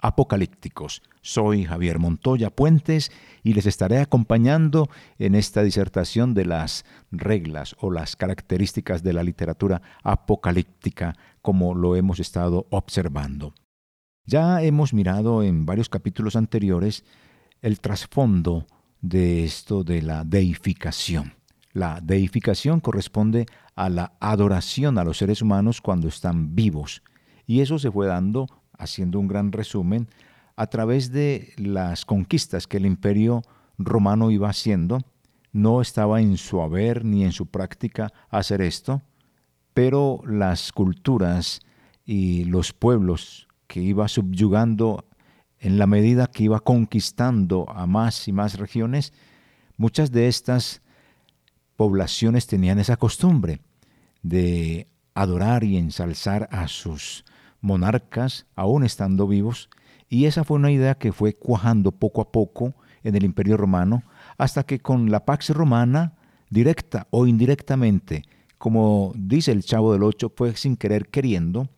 Apocalípticos. Soy Javier Montoya Puentes y les estaré acompañando en esta disertación de las reglas o las características de la literatura apocalíptica como lo hemos estado observando. Ya hemos mirado en varios capítulos anteriores el trasfondo de esto de la deificación. La deificación corresponde a la adoración a los seres humanos cuando están vivos. Y eso se fue dando, haciendo un gran resumen, a través de las conquistas que el imperio romano iba haciendo. No estaba en su haber ni en su práctica hacer esto, pero las culturas y los pueblos que iba subyugando en la medida que iba conquistando a más y más regiones, muchas de estas poblaciones tenían esa costumbre de adorar y ensalzar a sus monarcas aún estando vivos, y esa fue una idea que fue cuajando poco a poco en el Imperio Romano, hasta que con la Pax Romana, directa o indirectamente, como dice el Chavo del Ocho, fue sin querer queriendo,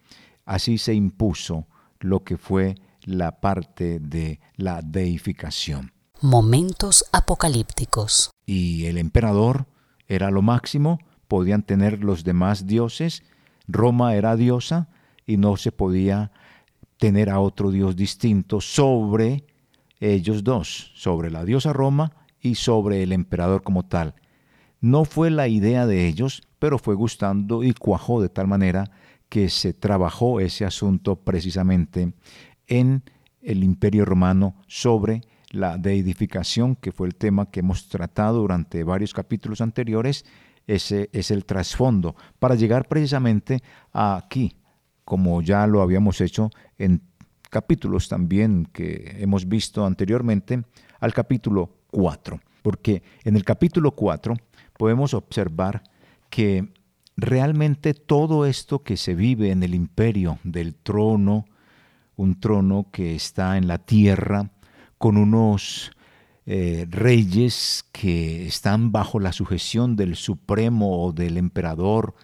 así se impuso lo que fue la parte de la deificación. Momentos apocalípticos. Y el emperador era lo máximo, podían tener los demás dioses, Roma era diosa y no se podía tener a otro dios distinto sobre ellos dos, sobre la diosa Roma y sobre el emperador como tal. No fue la idea de ellos, pero fue gustando y cuajó de tal manera que se trabajó ese asunto precisamente en el imperio romano sobre la deidificación, que fue el tema que hemos tratado durante varios capítulos anteriores, ese es el trasfondo, para llegar precisamente aquí, como ya lo habíamos hecho en capítulos también que hemos visto anteriormente, al capítulo 4. Porque en el capítulo 4 podemos observar que realmente todo esto que se vive en el imperio del trono, un trono que está en la tierra, con unos eh, reyes que están bajo la sujeción del supremo o del emperador,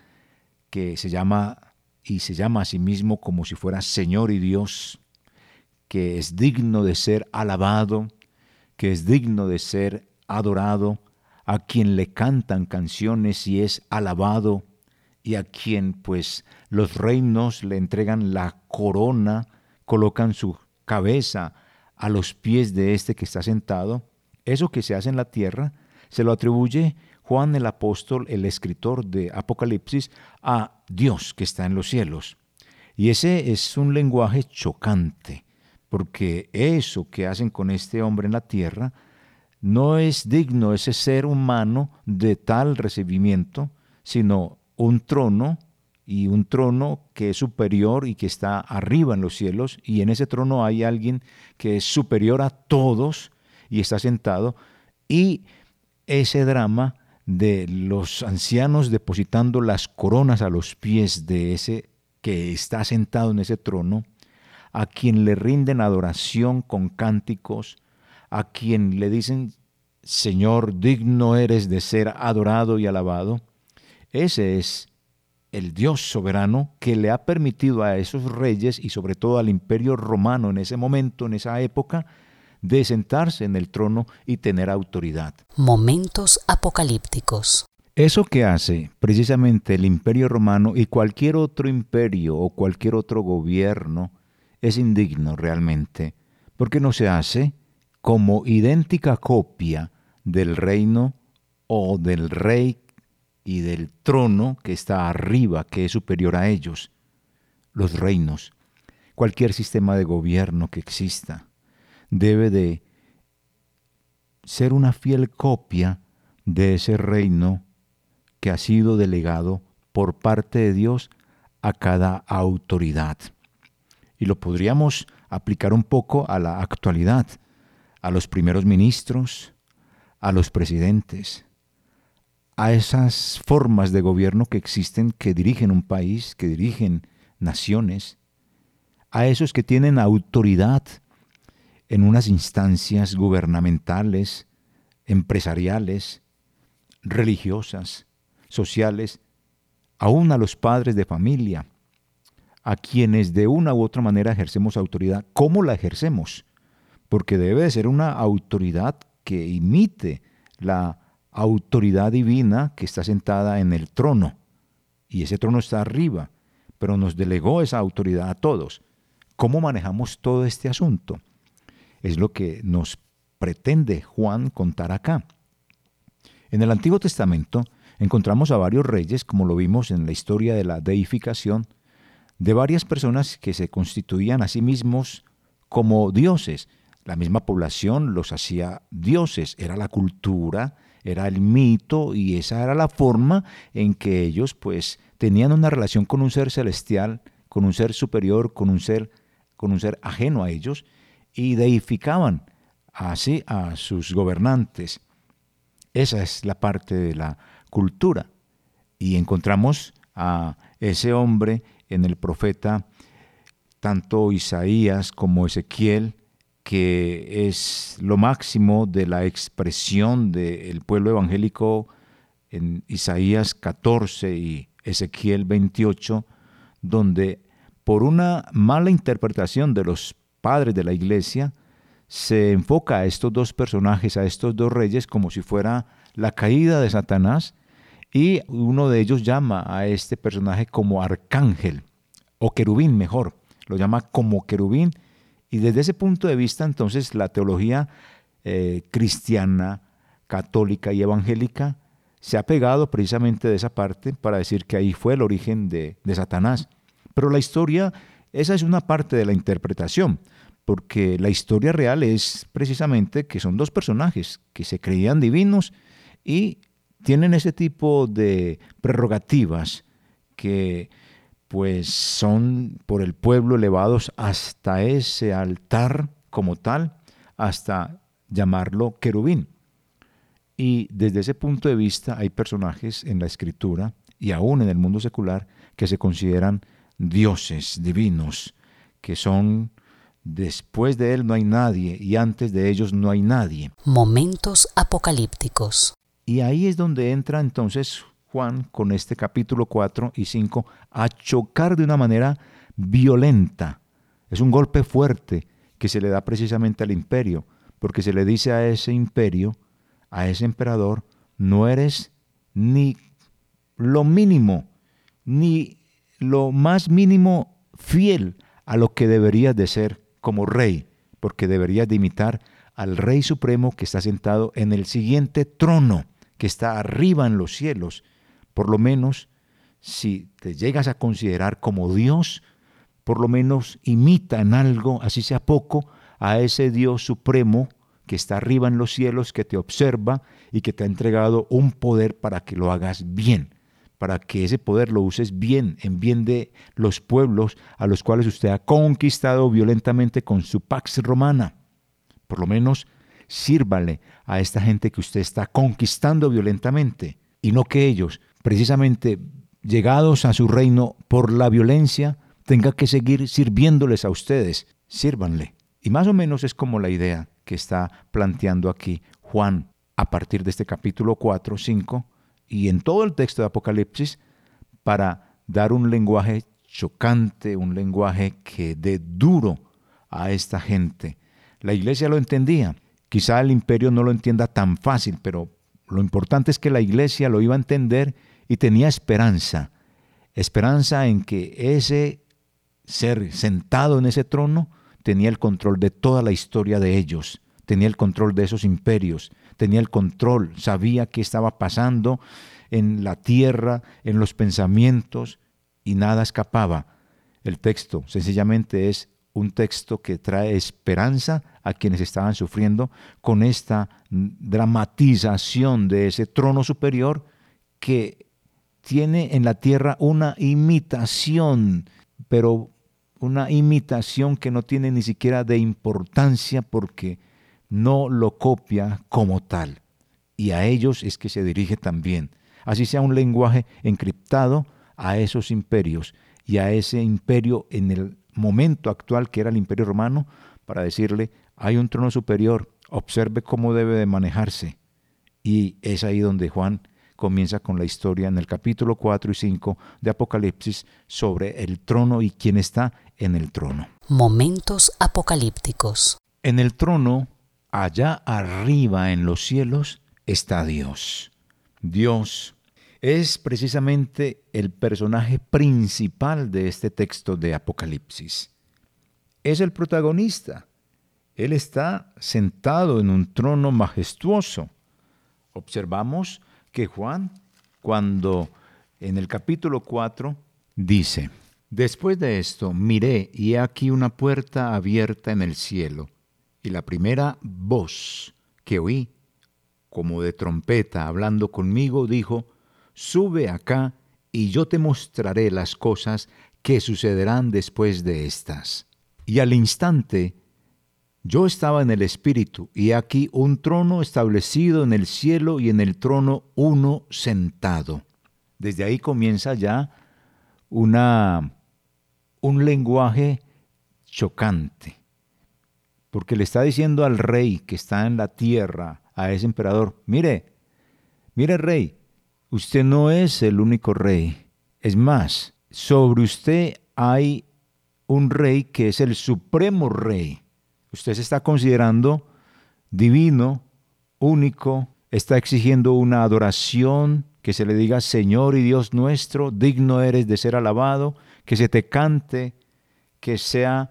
que se llama y se llama a sí mismo como si fuera Señor y Dios, que es digno de ser alabado, que es digno de ser adorado, a quien le cantan canciones y es alabado, y a quien pues los reinos le entregan la corona, colocan su cabeza a los pies de este que está sentado, eso que se hace en la tierra, se lo atribuye Juan el apóstol, el escritor de Apocalipsis, a Dios que está en los cielos. Y ese es un lenguaje chocante, porque eso que hacen con este hombre en la tierra no es digno ese ser humano de tal recibimiento, sino un trono y un trono que es superior y que está arriba en los cielos, y en ese trono hay alguien que es superior a todos y está sentado, y ese drama de los ancianos depositando las coronas a los pies de ese que está sentado en ese trono, a quien le rinden adoración con cánticos, a quien le dicen, Señor, digno eres de ser adorado y alabado, ese es el Dios soberano que le ha permitido a esos reyes y sobre todo al imperio romano en ese momento, en esa época, de sentarse en el trono y tener autoridad. Momentos apocalípticos. Eso que hace precisamente el imperio romano y cualquier otro imperio o cualquier otro gobierno es indigno realmente, porque no se hace como idéntica copia del reino o del rey y del trono que está arriba, que es superior a ellos, los reinos, cualquier sistema de gobierno que exista, debe de ser una fiel copia de ese reino que ha sido delegado por parte de Dios a cada autoridad. Y lo podríamos aplicar un poco a la actualidad. a los primeros ministros, a los presidentes, a esas formas de gobierno que existen, que dirigen un país, que dirigen naciones, a esos que tienen autoridad en unas instancias gubernamentales, empresariales, religiosas, sociales, aún a los padres de familia, a quienes de una u otra manera ejercemos autoridad. ¿Cómo la ejercemos? Porque debe de ser una autoridad que imite la autoridad divina que está sentada en el trono. Y ese trono está arriba, pero nos delegó esa autoridad a todos. ¿Cómo manejamos todo este asunto? Es lo que nos pretende Juan contar acá. En el Antiguo Testamento encontramos a varios reyes, como lo vimos en la historia de la deificación, de varias personas que se constituían a sí mismos como dioses. La misma población los hacía dioses, era la cultura, era el mito y esa era la forma en que ellos pues tenían una relación con un ser celestial, con un ser superior, con un ser con un ser ajeno a ellos y deificaban así a sus gobernantes. Esa es la parte de la cultura. Y encontramos a ese hombre en el profeta, tanto Isaías como Ezequiel, que es lo máximo de la expresión del pueblo evangélico en Isaías 14 y Ezequiel 28, donde por una mala interpretación de los padres de la iglesia, se enfoca a estos dos personajes, a estos dos reyes, como si fuera la caída de Satanás, y uno de ellos llama a este personaje como arcángel, o querubín mejor, lo llama como querubín, y desde ese punto de vista entonces la teología eh, cristiana, católica y evangélica se ha pegado precisamente de esa parte para decir que ahí fue el origen de, de Satanás. Pero la historia, esa es una parte de la interpretación porque la historia real es precisamente que son dos personajes que se creían divinos y tienen ese tipo de prerrogativas que pues son por el pueblo elevados hasta ese altar como tal, hasta llamarlo querubín. Y desde ese punto de vista hay personajes en la escritura y aún en el mundo secular que se consideran dioses divinos, que son Después de él no hay nadie y antes de ellos no hay nadie. Momentos apocalípticos. Y ahí es donde entra entonces Juan con este capítulo 4 y 5 a chocar de una manera violenta. Es un golpe fuerte que se le da precisamente al imperio, porque se le dice a ese imperio, a ese emperador, no eres ni lo mínimo, ni lo más mínimo fiel a lo que deberías de ser como rey, porque deberías de imitar al Rey Supremo que está sentado en el siguiente trono, que está arriba en los cielos. Por lo menos, si te llegas a considerar como Dios, por lo menos imita en algo, así sea poco, a ese Dios Supremo que está arriba en los cielos, que te observa y que te ha entregado un poder para que lo hagas bien para que ese poder lo uses bien, en bien de los pueblos a los cuales usted ha conquistado violentamente con su pax romana. Por lo menos sírvale a esta gente que usted está conquistando violentamente y no que ellos, precisamente llegados a su reino por la violencia, tengan que seguir sirviéndoles a ustedes. Sírvanle. Y más o menos es como la idea que está planteando aquí Juan a partir de este capítulo 4, 5, y en todo el texto de Apocalipsis para dar un lenguaje chocante, un lenguaje que dé duro a esta gente. La iglesia lo entendía, quizá el imperio no lo entienda tan fácil, pero lo importante es que la iglesia lo iba a entender y tenía esperanza, esperanza en que ese ser sentado en ese trono tenía el control de toda la historia de ellos, tenía el control de esos imperios, tenía el control, sabía qué estaba pasando en la tierra, en los pensamientos, y nada escapaba. El texto sencillamente es un texto que trae esperanza a quienes estaban sufriendo con esta dramatización de ese trono superior que tiene en la tierra una imitación, pero una imitación que no tiene ni siquiera de importancia porque no lo copia como tal. Y a ellos es que se dirige también. Así sea un lenguaje encriptado a esos imperios y a ese imperio en el momento actual que era el imperio romano para decirle, hay un trono superior, observe cómo debe de manejarse. Y es ahí donde Juan comienza con la historia en el capítulo 4 y 5 de Apocalipsis sobre el trono y quién está en el trono. Momentos apocalípticos. En el trono, allá arriba en los cielos, está Dios. Dios es precisamente el personaje principal de este texto de Apocalipsis. Es el protagonista. Él está sentado en un trono majestuoso. Observamos que Juan, cuando en el capítulo 4 dice, Después de esto miré y he aquí una puerta abierta en el cielo, y la primera voz que oí, como de trompeta hablando conmigo, dijo, Sube acá y yo te mostraré las cosas que sucederán después de estas. Y al instante yo estaba en el Espíritu, y aquí un trono establecido en el cielo y en el trono uno sentado. Desde ahí comienza ya una, un lenguaje chocante, porque le está diciendo al rey que está en la tierra, a ese emperador, mire, mire rey, usted no es el único rey, es más, sobre usted hay un rey que es el supremo rey. Usted se está considerando divino, único, está exigiendo una adoración, que se le diga Señor y Dios nuestro, digno eres de ser alabado, que se te cante, que sea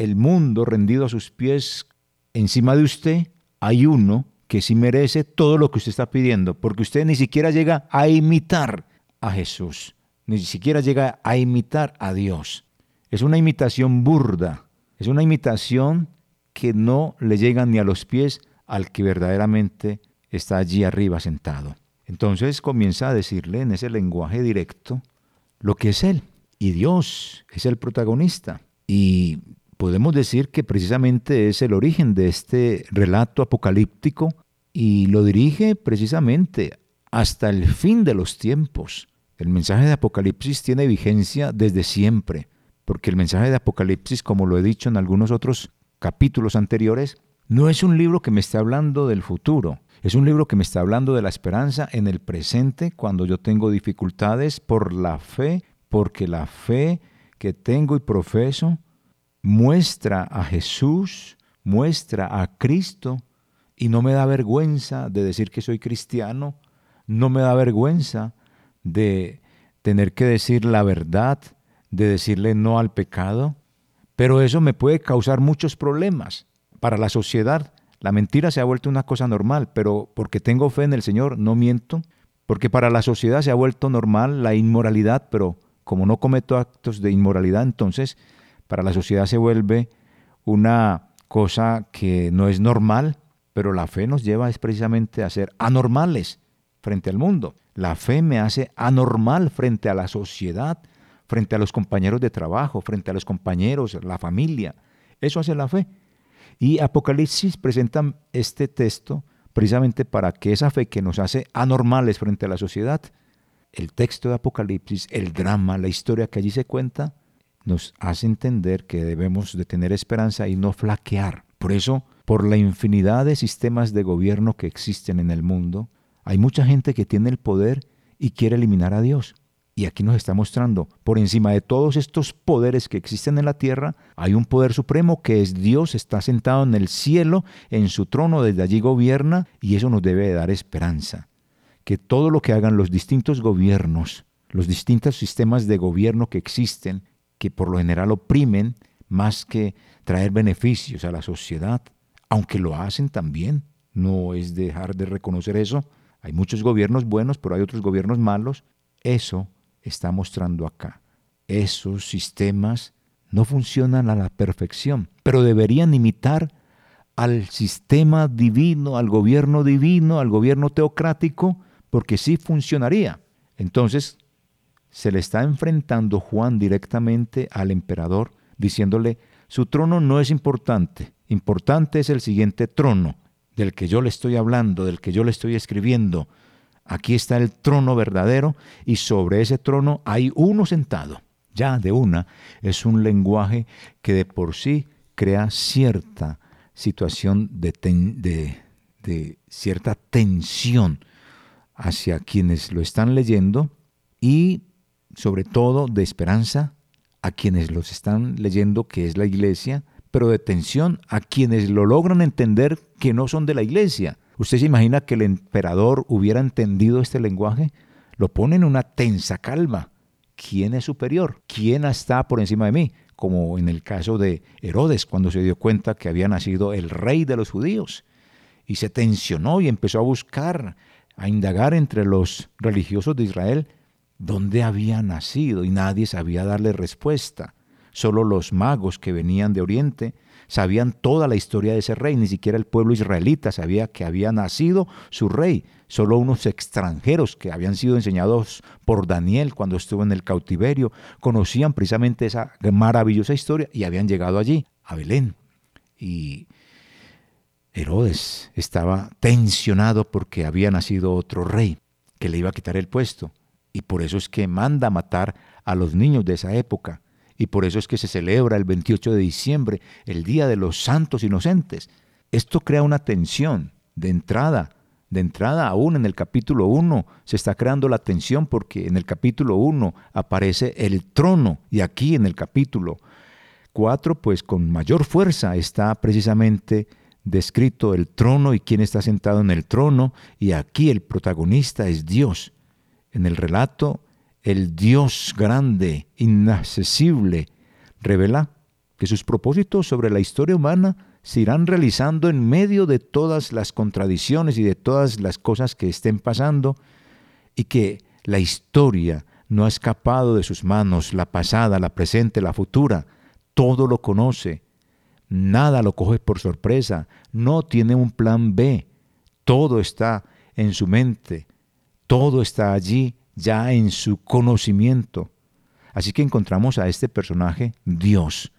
el mundo rendido a sus pies encima de usted, hay uno que sí merece todo lo que usted está pidiendo, porque usted ni siquiera llega a imitar a Jesús, ni siquiera llega a imitar a Dios. Es una imitación burda, es una imitación que no le llegan ni a los pies al que verdaderamente está allí arriba sentado. Entonces comienza a decirle en ese lenguaje directo lo que es Él. Y Dios es el protagonista. Y podemos decir que precisamente es el origen de este relato apocalíptico y lo dirige precisamente hasta el fin de los tiempos. El mensaje de Apocalipsis tiene vigencia desde siempre, porque el mensaje de Apocalipsis, como lo he dicho en algunos otros capítulos anteriores, no es un libro que me esté hablando del futuro, es un libro que me está hablando de la esperanza en el presente cuando yo tengo dificultades por la fe, porque la fe que tengo y profeso muestra a Jesús, muestra a Cristo y no me da vergüenza de decir que soy cristiano, no me da vergüenza de tener que decir la verdad, de decirle no al pecado, pero eso me puede causar muchos problemas para la sociedad. La mentira se ha vuelto una cosa normal, pero porque tengo fe en el Señor no miento, porque para la sociedad se ha vuelto normal la inmoralidad, pero como no cometo actos de inmoralidad, entonces para la sociedad se vuelve una cosa que no es normal, pero la fe nos lleva es precisamente a ser anormales frente al mundo. La fe me hace anormal frente a la sociedad, frente a los compañeros de trabajo, frente a los compañeros, la familia. Eso hace la fe. Y Apocalipsis presenta este texto precisamente para que esa fe que nos hace anormales frente a la sociedad, el texto de Apocalipsis, el drama, la historia que allí se cuenta, nos hace entender que debemos de tener esperanza y no flaquear. Por eso, por la infinidad de sistemas de gobierno que existen en el mundo, hay mucha gente que tiene el poder y quiere eliminar a Dios. Y aquí nos está mostrando, por encima de todos estos poderes que existen en la tierra, hay un poder supremo que es Dios, está sentado en el cielo, en su trono, desde allí gobierna, y eso nos debe dar esperanza. Que todo lo que hagan los distintos gobiernos, los distintos sistemas de gobierno que existen, que por lo general oprimen más que traer beneficios a la sociedad, aunque lo hacen también, no es dejar de reconocer eso. Hay muchos gobiernos buenos, pero hay otros gobiernos malos. Eso está mostrando acá. Esos sistemas no funcionan a la perfección, pero deberían imitar al sistema divino, al gobierno divino, al gobierno teocrático, porque sí funcionaría. Entonces, se le está enfrentando Juan directamente al emperador, diciéndole, Su trono no es importante. Importante es el siguiente trono, del que yo le estoy hablando, del que yo le estoy escribiendo. Aquí está el trono verdadero y sobre ese trono hay uno sentado. Ya de una es un lenguaje que de por sí crea cierta situación de, cierta tensión hacia quienes lo están leyendo y sobre todo de esperanza a quienes los están leyendo, que es la iglesia, pero de tensión a quienes lo logran entender que no son de la iglesia. ¿Usted se imagina que el emperador hubiera entendido este lenguaje? Lo pone en una tensa calma. ¿Quién es superior? ¿Quién está por encima de mí? Como en el caso de Herodes, cuando se dio cuenta que había nacido el rey de los judíos. Y se tensionó y empezó a buscar, a indagar entre los religiosos de Israel dónde había nacido y nadie sabía darle respuesta. Solo los magos que venían de Oriente sabían toda la historia de ese rey, ni siquiera el pueblo israelita sabía que había nacido su rey. Solo unos extranjeros que habían sido enseñados por Daniel cuando estuvo en el cautiverio conocían precisamente esa maravillosa historia y habían llegado allí, a Belén. Y Herodes estaba tensionado porque había nacido otro rey que le iba a quitar el puesto. Y por eso es que manda matar a los niños de esa época. Y por eso es que se celebra el 28 de diciembre, el Día de los Santos Inocentes. Esto crea una tensión de entrada. De entrada, aún en el capítulo 1 se está creando la tensión porque en el capítulo 1 aparece el trono y aquí en el capítulo 4, pues con mayor fuerza está precisamente descrito el trono y quién está sentado en el trono y aquí el protagonista es Dios. En el relato, el Dios grande, inaccesible, revela que sus propósitos sobre la historia humana se irán realizando en medio de todas las contradicciones y de todas las cosas que estén pasando, y que la historia no ha escapado de sus manos, la pasada, la presente, la futura, todo lo conoce, nada lo coge por sorpresa, no tiene un plan B, todo está en su mente, todo está allí ya en su conocimiento. Así que encontramos a este personaje Dios,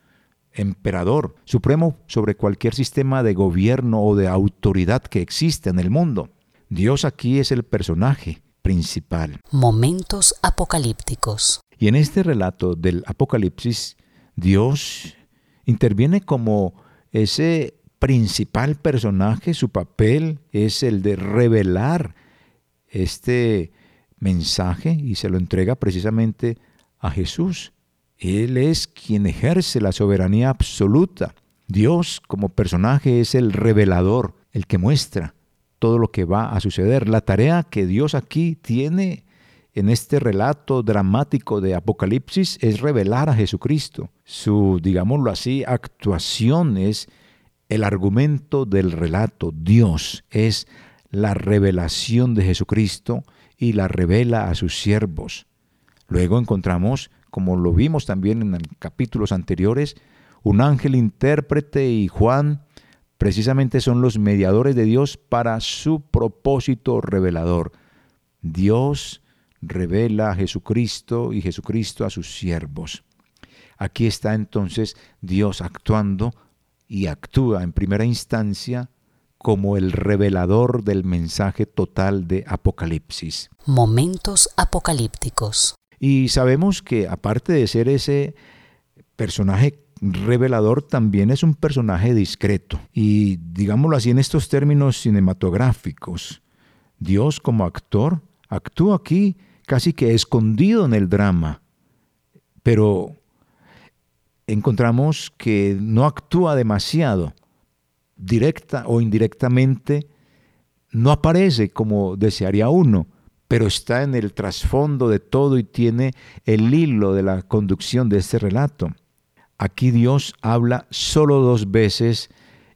emperador, supremo sobre cualquier sistema de gobierno o de autoridad que existe en el mundo. Dios aquí es el personaje principal. Momentos apocalípticos. Y en este relato del Apocalipsis, Dios interviene como ese principal personaje, su papel es el de revelar este mensaje y se lo entrega precisamente a Jesús. Él es quien ejerce la soberanía absoluta. Dios como personaje es el revelador, el que muestra todo lo que va a suceder. La tarea que Dios aquí tiene en este relato dramático de Apocalipsis es revelar a Jesucristo. Su, digámoslo así, actuación es el argumento del relato. Dios es la revelación de Jesucristo y la revela a sus siervos. Luego encontramos, como lo vimos también en capítulos anteriores, un ángel intérprete y Juan precisamente son los mediadores de Dios para su propósito revelador. Dios revela a Jesucristo y Jesucristo a sus siervos. Aquí está entonces Dios actuando y actúa en primera instancia como el revelador del mensaje total de Apocalipsis. Momentos apocalípticos. Y sabemos que aparte de ser ese personaje revelador, también es un personaje discreto. Y digámoslo así en estos términos cinematográficos, Dios como actor actúa aquí casi que escondido en el drama, pero encontramos que no actúa demasiado directa o indirectamente, no aparece como desearía uno, pero está en el trasfondo de todo y tiene el hilo de la conducción de este relato. Aquí Dios habla solo dos veces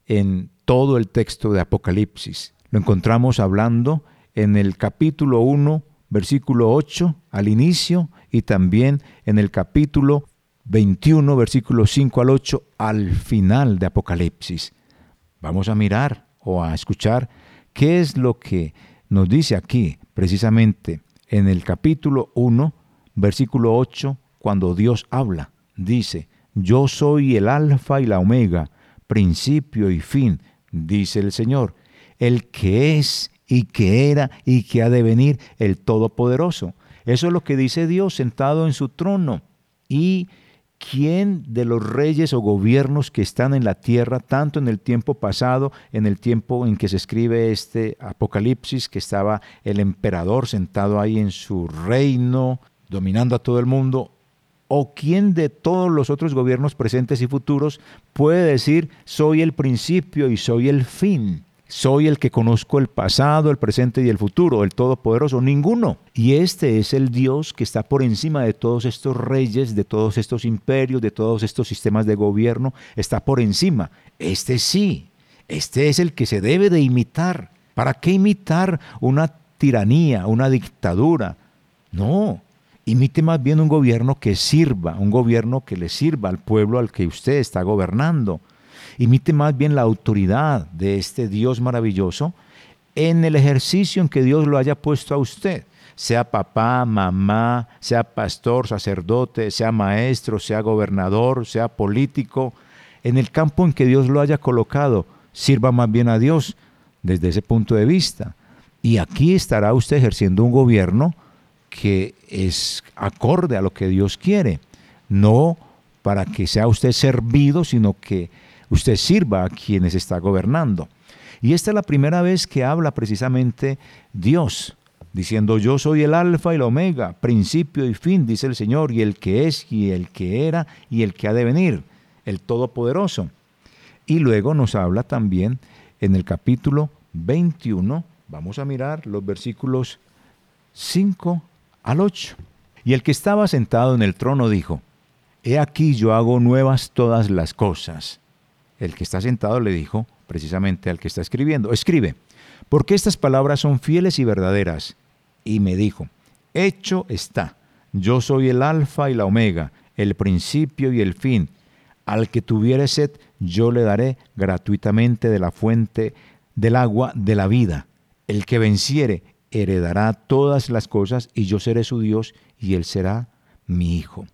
en todo el texto de Apocalipsis. Lo encontramos hablando en el capítulo 1, versículo 8 al inicio y también en el capítulo 21, versículo 5 al 8 al final de Apocalipsis. Vamos a mirar o a escuchar qué es lo que nos dice aquí, precisamente en el capítulo 1, versículo 8, cuando Dios habla. Dice, yo soy el alfa y la omega, principio y fin, dice el Señor, el que es y que era y que ha de venir, el Todopoderoso. Eso es lo que dice Dios sentado en su trono. Y quién de los reyes o gobiernos que están en la tierra, tanto en el tiempo pasado, en el tiempo en que se escribe este Apocalipsis, que estaba el emperador sentado ahí en su reino, dominando a todo el mundo, o quién de todos los otros gobiernos presentes y futuros puede decir soy el principio y soy el fin. Soy el que conozco el pasado, el presente y el futuro, el Todopoderoso, ninguno. Y este es el Dios que está por encima de todos estos reyes, de todos estos imperios, de todos estos sistemas de gobierno, está por encima. Este sí, este es el que se debe de imitar. ¿Para qué imitar una tiranía, una dictadura? No, imite más bien un gobierno que sirva, un gobierno que le sirva al pueblo al que usted está gobernando. Imite más bien la autoridad de este Dios maravilloso en el ejercicio en que Dios lo haya puesto a usted. Sea papá, mamá, sea pastor, sacerdote, sea maestro, sea gobernador, sea político, en el campo en que Dios lo haya colocado, sirva más bien a Dios desde ese punto de vista. Y aquí estará usted ejerciendo un gobierno que es acorde a lo que Dios quiere, no para que sea usted servido, sino que usted sirva a quienes está gobernando. Y esta es la primera vez que habla precisamente Dios, diciendo yo soy el alfa y el omega, principio y fin, dice el Señor, y el que es y el que era y el que ha de venir, el Todopoderoso. Y luego nos habla también en el capítulo 21, vamos a mirar los versículos 5 al 8. Y el que estaba sentado en el trono dijo, He aquí yo hago nuevas todas las cosas el que está sentado le dijo precisamente al que está escribiendo, escribe, porque estas palabras son fieles y verdaderas. Y me dijo, hecho está, yo soy el alfa y la omega, el principio y el fin. Al que tuviere sed, yo le daré gratuitamente de la fuente del agua de la vida. El que venciere, heredará todas las cosas, y yo seré su Dios, y él será mi hijo.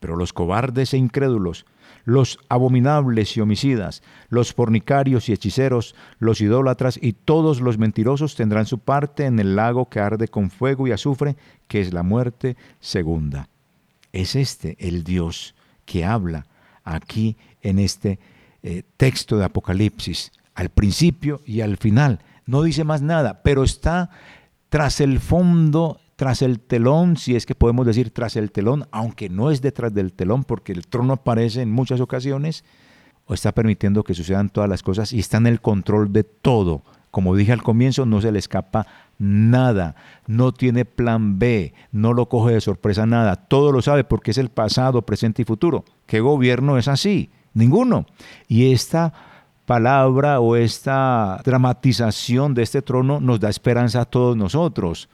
Pero los cobardes e incrédulos, los abominables y homicidas, los fornicarios y hechiceros, los idólatras y todos los mentirosos tendrán su parte en el lago que arde con fuego y azufre, que es la muerte segunda. Es este el Dios que habla aquí en este eh, texto de Apocalipsis, al principio y al final. No dice más nada, pero está tras el fondo tras el telón, si es que podemos decir tras el telón, aunque no es detrás del telón, porque el trono aparece en muchas ocasiones, o está permitiendo que sucedan todas las cosas y está en el control de todo. Como dije al comienzo, no se le escapa nada, no tiene plan B, no lo coge de sorpresa nada, todo lo sabe porque es el pasado, presente y futuro. ¿Qué gobierno es así? Ninguno. Y esta palabra o esta dramatización de este trono nos da esperanza a todos nosotros.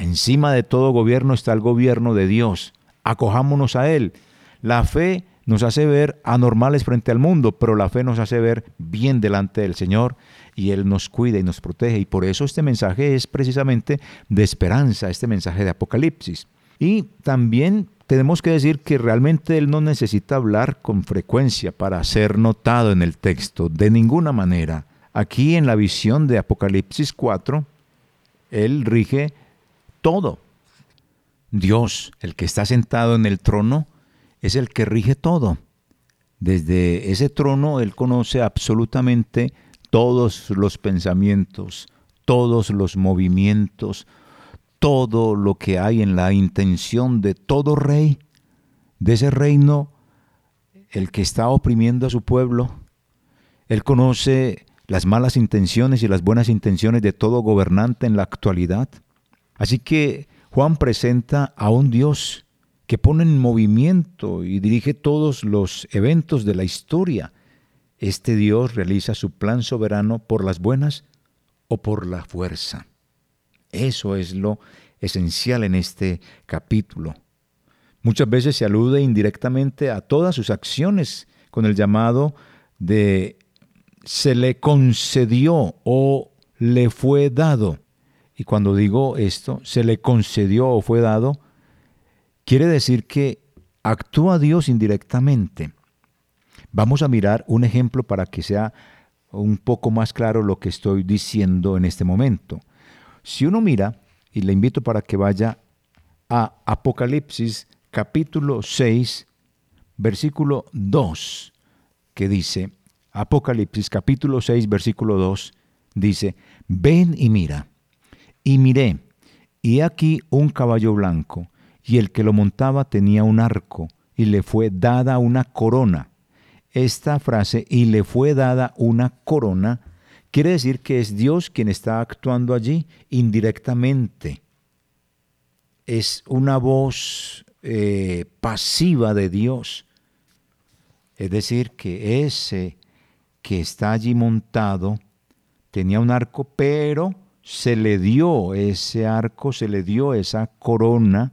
Encima de todo gobierno está el gobierno de Dios. Acojámonos a Él. La fe nos hace ver anormales frente al mundo, pero la fe nos hace ver bien delante del Señor y Él nos cuida y nos protege. Y por eso este mensaje es precisamente de esperanza, este mensaje de Apocalipsis. Y también tenemos que decir que realmente Él no necesita hablar con frecuencia para ser notado en el texto, de ninguna manera. Aquí en la visión de Apocalipsis 4, Él rige todo. Dios, el que está sentado en el trono, es el que rige todo. Desde ese trono Él conoce absolutamente todos los pensamientos, todos los movimientos, todo lo que hay en la intención de todo rey, de ese reino, el que está oprimiendo a su pueblo. Él conoce las malas intenciones y las buenas intenciones de todo gobernante en la actualidad. Así que Juan presenta a un Dios que pone en movimiento y dirige todos los eventos de la historia. Este Dios realiza su plan soberano por las buenas o por la fuerza. Eso es lo esencial en este capítulo. Muchas veces se alude indirectamente a todas sus acciones con el llamado de se le concedió o le fue dado. Y cuando digo esto, se le concedió o fue dado, quiere decir que actúa Dios indirectamente. Vamos a mirar un ejemplo para que sea un poco más claro lo que estoy diciendo en este momento. Si uno mira, y le invito para que vaya a Apocalipsis capítulo 6, versículo 2, que dice, Apocalipsis capítulo 6, versículo 2, dice, ven y mira. Y miré, y aquí un caballo blanco, y el que lo montaba tenía un arco, y le fue dada una corona. Esta frase, y le fue dada una corona, quiere decir que es Dios quien está actuando allí indirectamente. Es una voz eh, pasiva de Dios. Es decir, que ese que está allí montado tenía un arco, pero se le dio ese arco, se le dio esa corona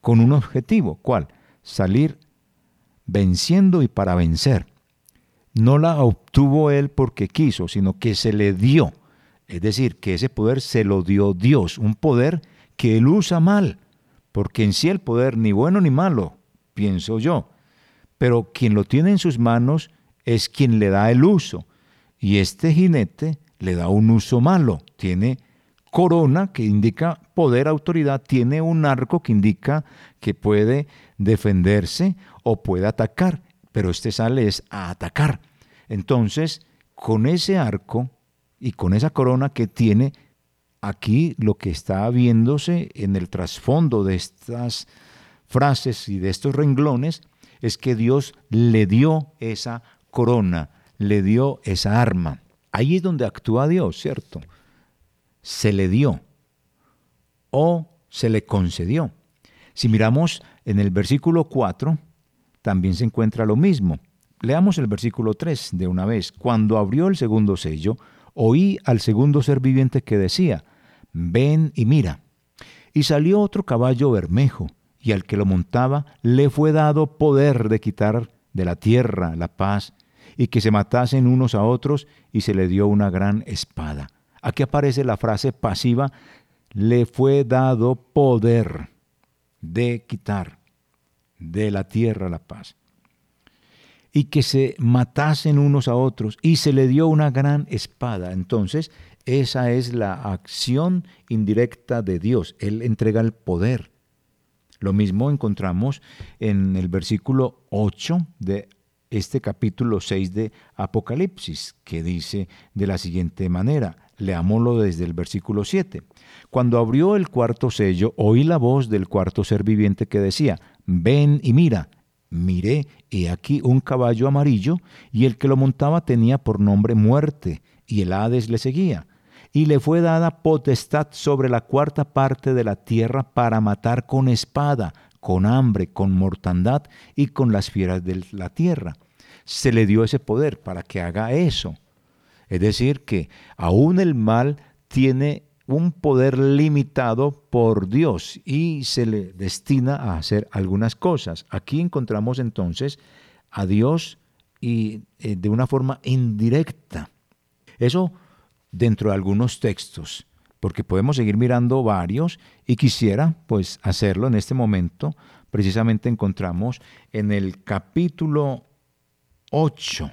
con un objetivo. ¿Cuál? Salir venciendo y para vencer. No la obtuvo él porque quiso, sino que se le dio. Es decir, que ese poder se lo dio Dios, un poder que él usa mal, porque en sí el poder ni bueno ni malo, pienso yo, pero quien lo tiene en sus manos es quien le da el uso. Y este jinete le da un uso malo. Tiene corona que indica poder, autoridad, tiene un arco que indica que puede defenderse o puede atacar, pero este sale es a atacar. Entonces, con ese arco y con esa corona que tiene, aquí lo que está viéndose en el trasfondo de estas frases y de estos renglones es que Dios le dio esa corona, le dio esa arma. Ahí es donde actúa Dios, ¿cierto? Se le dio o se le concedió. Si miramos en el versículo 4, también se encuentra lo mismo. Leamos el versículo 3 de una vez. Cuando abrió el segundo sello, oí al segundo ser viviente que decía, ven y mira. Y salió otro caballo bermejo, y al que lo montaba le fue dado poder de quitar de la tierra la paz, y que se matasen unos a otros, y se le dio una gran espada. Aquí aparece la frase pasiva, le fue dado poder de quitar de la tierra la paz. Y que se matasen unos a otros, y se le dio una gran espada. Entonces, esa es la acción indirecta de Dios. Él entrega el poder. Lo mismo encontramos en el versículo 8 de este capítulo 6 de Apocalipsis, que dice de la siguiente manera, leámoslo desde el versículo 7. Cuando abrió el cuarto sello, oí la voz del cuarto ser viviente que decía, ven y mira. Miré, y aquí un caballo amarillo, y el que lo montaba tenía por nombre muerte, y el Hades le seguía. Y le fue dada potestad sobre la cuarta parte de la tierra para matar con espada, con hambre, con mortandad y con las fieras de la tierra. Se le dio ese poder para que haga eso. Es decir, que aún el mal tiene un poder limitado por Dios y se le destina a hacer algunas cosas. Aquí encontramos entonces a Dios y eh, de una forma indirecta. Eso dentro de algunos textos porque podemos seguir mirando varios y quisiera pues hacerlo en este momento. Precisamente encontramos en el capítulo 8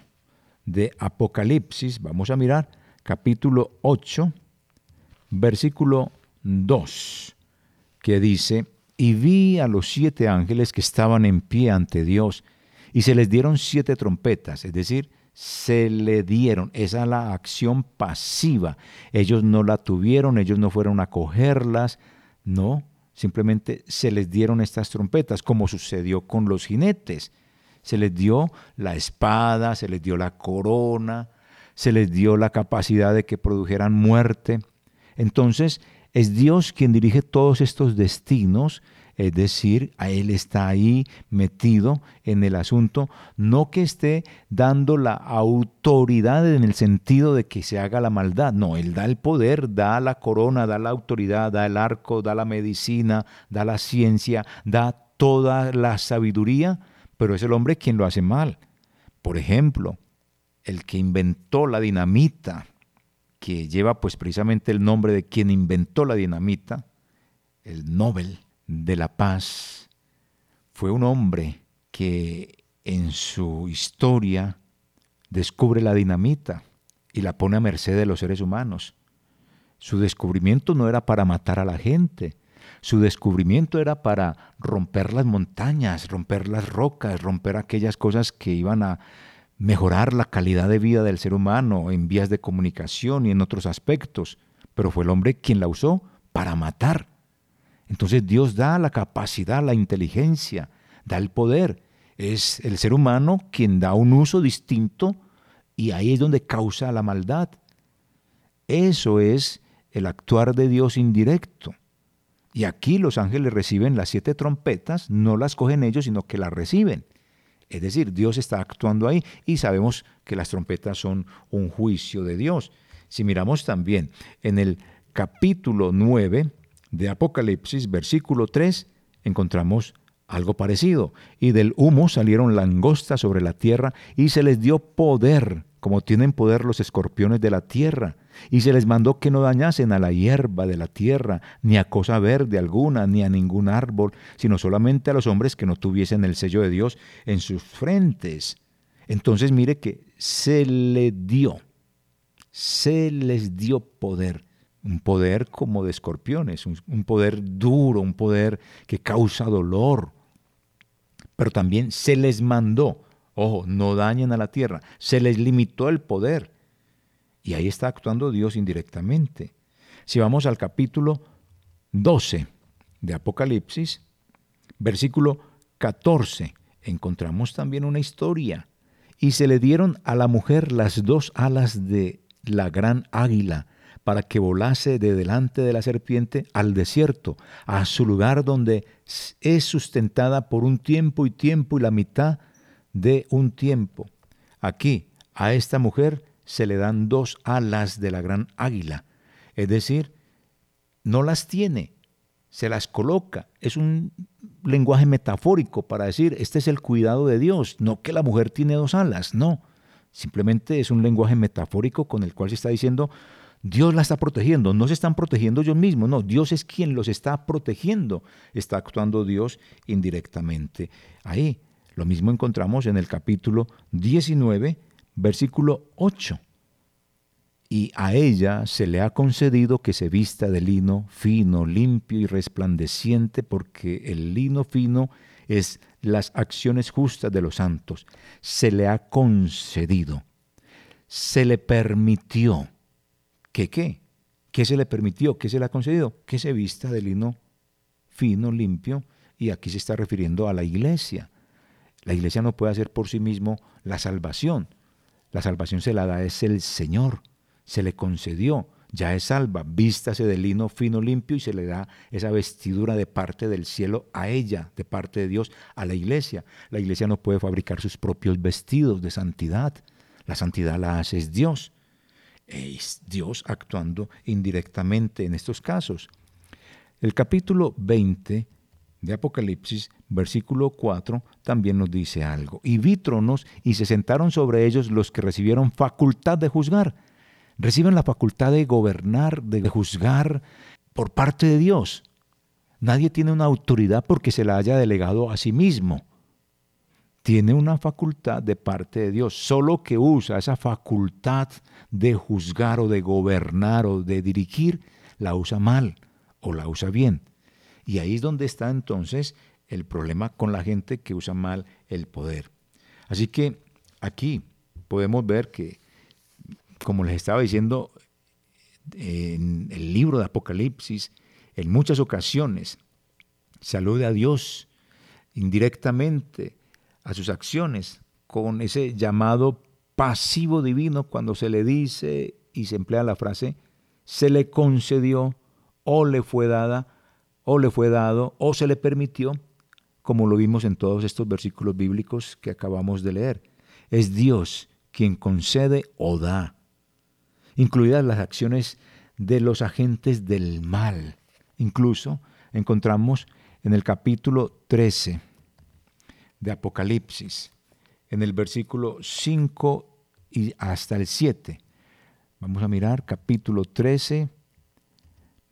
de Apocalipsis, vamos a mirar capítulo 8, versículo 2, que dice, y vi a los siete ángeles que estaban en pie ante Dios, y se les dieron siete trompetas, es decir, se le dieron. Esa es la acción pasiva. Ellos no la tuvieron, ellos no fueron a cogerlas, no, simplemente se les dieron estas trompetas, como sucedió con los jinetes. Se les dio la espada, se les dio la corona, se les dio la capacidad de que produjeran muerte. Entonces, es Dios quien dirige todos estos destinos es decir, a Él está ahí metido en el asunto, no que esté dando la autoridad en el sentido de que se haga la maldad, no, Él da el poder, da la corona, da la autoridad, da el arco, da la medicina, da la ciencia, da toda la sabiduría, pero es el hombre quien lo hace mal. Por ejemplo, el que inventó la dinamita, que lleva pues precisamente el nombre de quien inventó la dinamita, el Nobel, de la paz fue un hombre que en su historia descubre la dinamita y la pone a merced de los seres humanos. Su descubrimiento no era para matar a la gente, su descubrimiento era para romper las montañas, romper las rocas, romper aquellas cosas que iban a mejorar la calidad de vida del ser humano en vías de comunicación y en otros aspectos. Pero fue el hombre quien la usó para matar. Entonces Dios da la capacidad, la inteligencia, da el poder. Es el ser humano quien da un uso distinto y ahí es donde causa la maldad. Eso es el actuar de Dios indirecto. Y aquí los ángeles reciben las siete trompetas, no las cogen ellos, sino que las reciben. Es decir, Dios está actuando ahí y sabemos que las trompetas son un juicio de Dios. Si miramos también en el capítulo 9 de Apocalipsis, versículo 3, encontramos algo parecido. Y del humo salieron langostas sobre la tierra y se les dio poder, como tienen poder los escorpiones de la tierra y se les mandó que no dañasen a la hierba de la tierra, ni a cosa verde alguna, ni a ningún árbol, sino solamente a los hombres que no tuviesen el sello de Dios en sus frentes. Entonces mire que se le dio, se les dio poder, un poder como de escorpiones, un, un poder duro, un poder que causa dolor, pero también se les mandó, ojo, no dañen a la tierra, se les limitó el poder y ahí está actuando Dios indirectamente. Si vamos al capítulo 12 de Apocalipsis, versículo 14, encontramos también una historia. Y se le dieron a la mujer las dos alas de la gran águila, para que volase de delante de la serpiente al desierto, a su lugar donde es sustentada por un tiempo y tiempo y la mitad de un tiempo. Aquí, a esta mujer se le dan dos alas de la gran águila. Es decir, no las tiene, se las coloca. Es un lenguaje metafórico para decir, este es el cuidado de Dios, no que la mujer tiene dos alas, no. Simplemente es un lenguaje metafórico con el cual se está diciendo, Dios la está protegiendo, no se están protegiendo ellos mismos, no, Dios es quien los está protegiendo, está actuando Dios indirectamente. Ahí, lo mismo encontramos en el capítulo 19, versículo 8. Y a ella se le ha concedido que se vista de lino fino, limpio y resplandeciente, porque el lino fino es las acciones justas de los santos. Se le ha concedido, se le permitió. ¿Qué qué? ¿Qué se le permitió? ¿Qué se le ha concedido? Que se vista de lino fino, limpio, y aquí se está refiriendo a la iglesia. La iglesia no puede hacer por sí mismo la salvación. La salvación se la da es el Señor, se le concedió, ya es salva, vístase de lino fino limpio y se le da esa vestidura de parte del cielo a ella, de parte de Dios, a la iglesia. La iglesia no puede fabricar sus propios vestidos de santidad, la santidad la hace es Dios. Es Dios actuando indirectamente en estos casos. El capítulo 20 de Apocalipsis, versículo 4, también nos dice algo. Y vi tronos y se sentaron sobre ellos los que recibieron facultad de juzgar. Reciben la facultad de gobernar, de juzgar por parte de Dios. Nadie tiene una autoridad porque se la haya delegado a sí mismo. Tiene una facultad de parte de Dios, solo que usa esa facultad de juzgar o de gobernar o de dirigir, la usa mal o la usa bien. Y ahí es donde está entonces el problema con la gente que usa mal el poder. Así que aquí podemos ver que, como les estaba diciendo en el libro de Apocalipsis, en muchas ocasiones salude a Dios indirectamente a sus acciones con ese llamado pasivo divino cuando se le dice y se emplea la frase, se le concedió o le fue dada o le fue dado o se le permitió, como lo vimos en todos estos versículos bíblicos que acabamos de leer. Es Dios quien concede o da, incluidas las acciones de los agentes del mal. Incluso encontramos en el capítulo 13 de Apocalipsis, en el versículo 5 y hasta el 7. Vamos a mirar capítulo 13,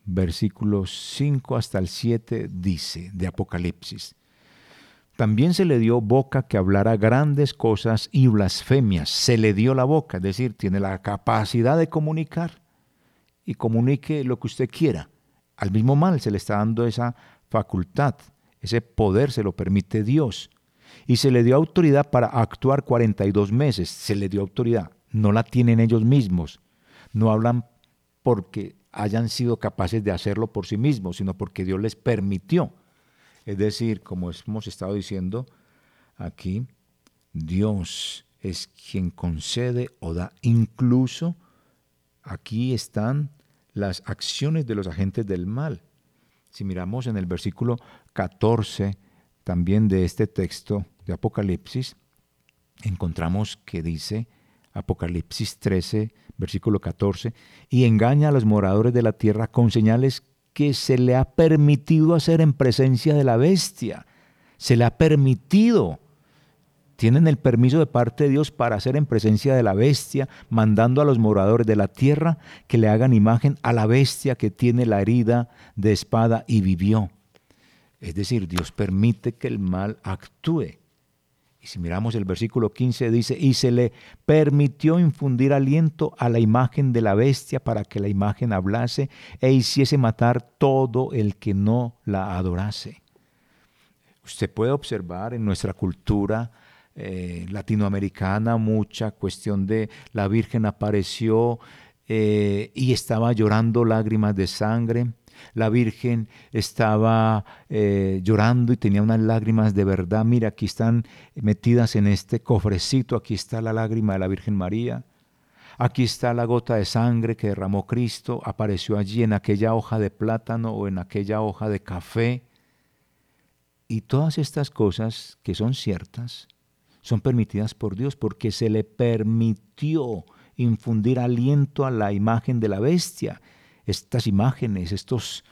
versículos 5 hasta el 7 dice de Apocalipsis, También se le dio boca que hablara grandes cosas y blasfemias. Se le dio la boca, es decir, tiene la capacidad de comunicar y comunique lo que usted quiera. Al mismo mal se le está dando esa facultad, ese poder se lo permite Dios. Y se le dio autoridad para actuar 42 meses. Se le dio autoridad. No la tienen ellos mismos. No hablan porque hayan sido capaces de hacerlo por sí mismos, sino porque Dios les permitió. Es decir, como hemos estado diciendo aquí, Dios es quien concede o da. Incluso aquí están las acciones de los agentes del mal. Si miramos en el versículo 14 también de este texto de Apocalipsis, encontramos que dice Apocalipsis 13, versículo 14, y engaña a los moradores de la tierra con señales que se le ha permitido hacer en presencia de la bestia. Se le ha permitido. Tienen el permiso de parte de Dios para hacer en presencia de la bestia, mandando a los moradores de la tierra que le hagan imagen a la bestia que tiene la herida de espada y vivió. Es decir, Dios permite que el mal actúe. Y si miramos el versículo 15 dice, y se le permitió infundir aliento a la imagen de la bestia para que la imagen hablase e hiciese matar todo el que no la adorase. Usted puede observar en nuestra cultura eh, latinoamericana mucha cuestión de la Virgen apareció eh, y estaba llorando lágrimas de sangre la Virgen estaba eh, llorando y tenía unas lágrimas de verdad. Mira, aquí están metidas en este cofrecito, aquí está la lágrima de la Virgen María. Aquí está la gota de sangre que derramó Cristo, apareció allí en aquella hoja de plátano o en aquella hoja de café. Y todas estas cosas que son ciertas son permitidas por Dios porque se le permitió infundir aliento a la imagen de la bestia estas imágenes, estos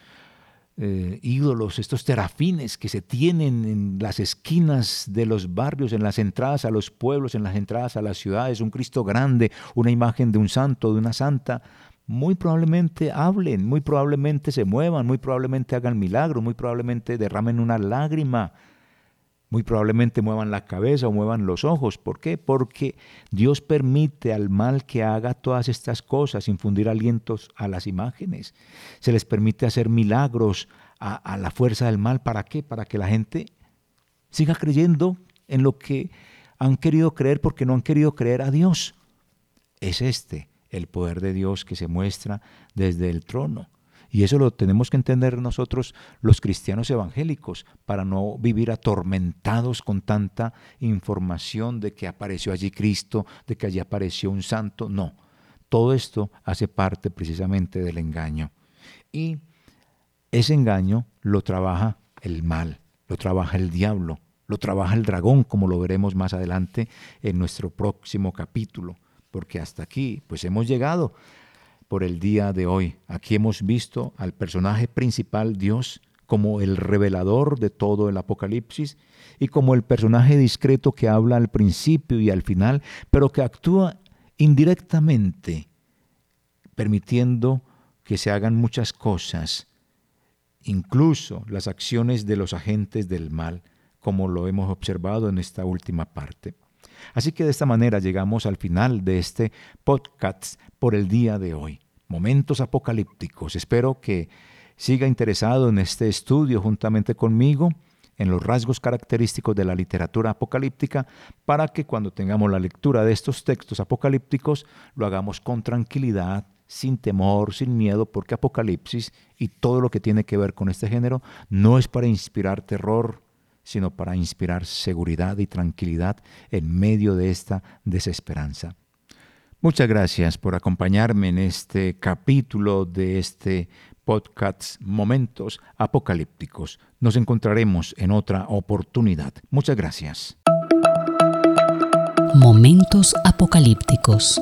eh, ídolos, estos terafines que se tienen en las esquinas de los barrios, en las entradas a los pueblos, en las entradas a las ciudades, un Cristo grande, una imagen de un santo, de una santa, muy probablemente hablen, muy probablemente se muevan, muy probablemente hagan milagros, muy probablemente derramen una lágrima, muy probablemente muevan la cabeza o muevan los ojos. ¿Por qué? Porque Dios permite al mal que haga todas estas cosas, infundir alientos a las imágenes. Se les permite hacer milagros a, la fuerza del mal. ¿Para qué? Para que la gente siga creyendo en lo que han querido creer porque no han querido creer a Dios. Es este el poder de Dios que se muestra desde el trono. Y eso lo tenemos que entender nosotros los cristianos evangélicos para no vivir atormentados con tanta información de que apareció allí Cristo, de que allí apareció un santo. No, todo esto hace parte precisamente del engaño. Y ese engaño lo trabaja el mal, lo trabaja el diablo, lo trabaja el dragón, como lo veremos más adelante en nuestro próximo capítulo, porque hasta aquí pues hemos llegado por el día de hoy. Aquí hemos visto al personaje principal, Dios, como el revelador de todo el Apocalipsis y como el personaje discreto que habla al principio y al final, pero que actúa indirectamente, permitiendo que se hagan muchas cosas, incluso las acciones de los agentes del mal, como lo hemos observado en esta última parte. Así que de esta manera llegamos al final de este podcast por el día de hoy. Momentos apocalípticos. Espero que siga interesado en este estudio juntamente conmigo en los rasgos característicos de la literatura apocalíptica para que cuando tengamos la lectura de estos textos apocalípticos lo hagamos con tranquilidad, sin temor, sin miedo, porque Apocalipsis y todo lo que tiene que ver con este género no es para inspirar terror, sino para inspirar seguridad y tranquilidad en medio de esta desesperanza. Muchas gracias por acompañarme en este capítulo de este podcast Momentos Apocalípticos. Nos encontraremos en otra oportunidad. Muchas gracias. Momentos Apocalípticos.